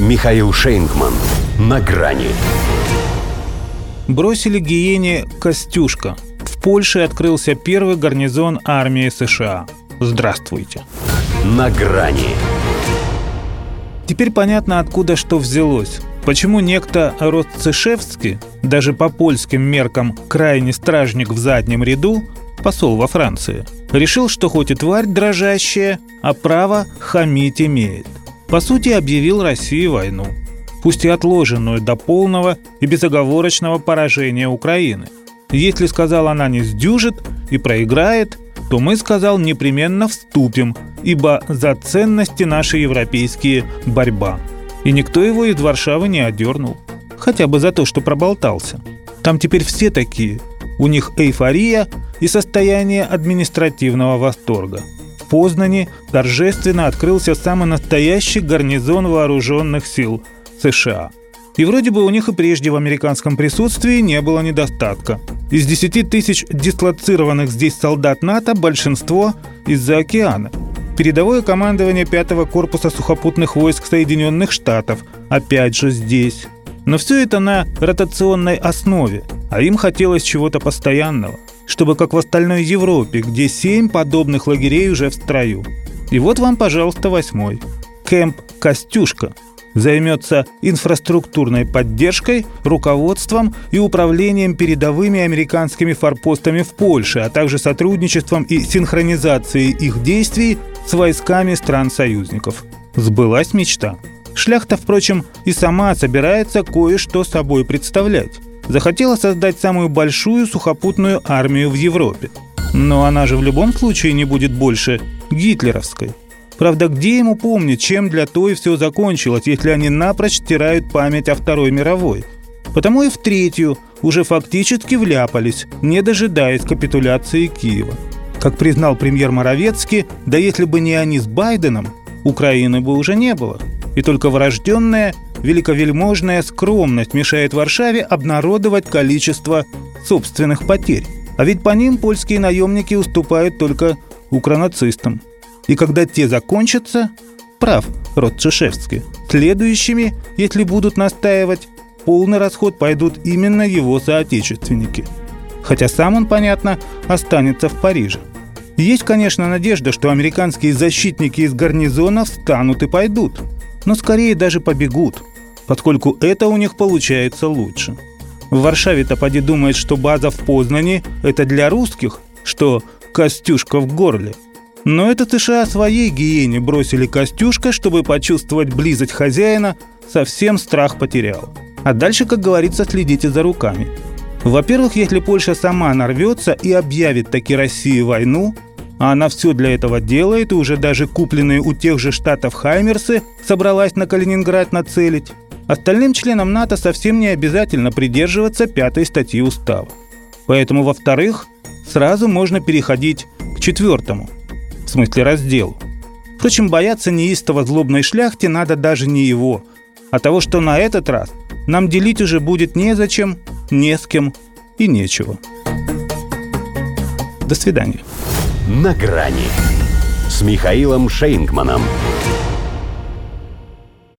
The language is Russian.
Михаил Шейнгман. На грани. Бросили гиене Костюшка. В Польше открылся первый гарнизон армии США. Здравствуйте. На грани. Теперь понятно, откуда что взялось. Почему некто Ростцешевский, даже по польским меркам крайний стражник в заднем ряду, посол во Франции, решил, что хоть и тварь дрожащая, а право хамить имеет. По сути, объявил России войну, пусть и отложенную до полного и безоговорочного поражения Украины. Если, сказал она, не сдюжит и проиграет, то мы, сказал, непременно вступим, ибо за ценности наши европейские борьба. И никто его из Варшавы не одернул. Хотя бы за то, что проболтался. Там теперь все такие. У них эйфория и состояние административного восторга. В Познане торжественно открылся самый настоящий гарнизон вооруженных сил США. И вроде бы у них и прежде в американском присутствии не было недостатка. Из 10 тысяч дислоцированных здесь солдат НАТО большинство из-за океана. Передовое командование 5-го корпуса сухопутных войск Соединенных Штатов опять же здесь. Но все это на ротационной основе, а им хотелось чего-то постоянного, чтобы как в остальной Европе, где семь подобных лагерей уже в строю. И вот вам, пожалуйста, восьмой. Кэмп «Костюшка», займется инфраструктурной поддержкой, руководством и управлением передовыми американскими форпостами в Польше, а также сотрудничеством и синхронизацией их действий с войсками стран-союзников. Сбылась мечта. Шляхта, впрочем, и сама собирается кое-что собой представлять. Захотела создать самую большую сухопутную армию в Европе. Но она же в любом случае не будет больше гитлеровской. Правда, где ему помнить, чем для той все закончилось, если они напрочь стирают память о Второй мировой? Потому и в третью уже фактически вляпались, не дожидаясь капитуляции Киева. Как признал премьер Моровецкий, да если бы не они с Байденом, Украины бы уже не было. И только врожденная, великовельможная скромность мешает Варшаве обнародовать количество собственных потерь. А ведь по ним польские наемники уступают только укронацистам. И когда те закончатся, прав род Чешевский, следующими, если будут настаивать, полный расход пойдут именно его соотечественники. Хотя сам он, понятно, останется в Париже. Есть, конечно, надежда, что американские защитники из гарнизона встанут и пойдут, но скорее даже побегут, поскольку это у них получается лучше. В Варшаве-то думает, что база в Познане – это для русских, что Костюшка в горле. Но это США своей гиене бросили Костюшка, чтобы почувствовать близость хозяина, совсем страх потерял. А дальше, как говорится, следите за руками. Во-первых, если Польша сама нарвется и объявит таки России войну, а она все для этого делает, и уже даже купленные у тех же штатов Хаймерсы собралась на Калининград нацелить. Остальным членам НАТО совсем не обязательно придерживаться пятой статьи устава. Поэтому, во-вторых, сразу можно переходить к четвертому, в смысле разделу. Впрочем, бояться неистово злобной шляхте надо даже не его, а того, что на этот раз нам делить уже будет незачем, не с кем и нечего. До свидания на грани с Михаилом Шейнгманом.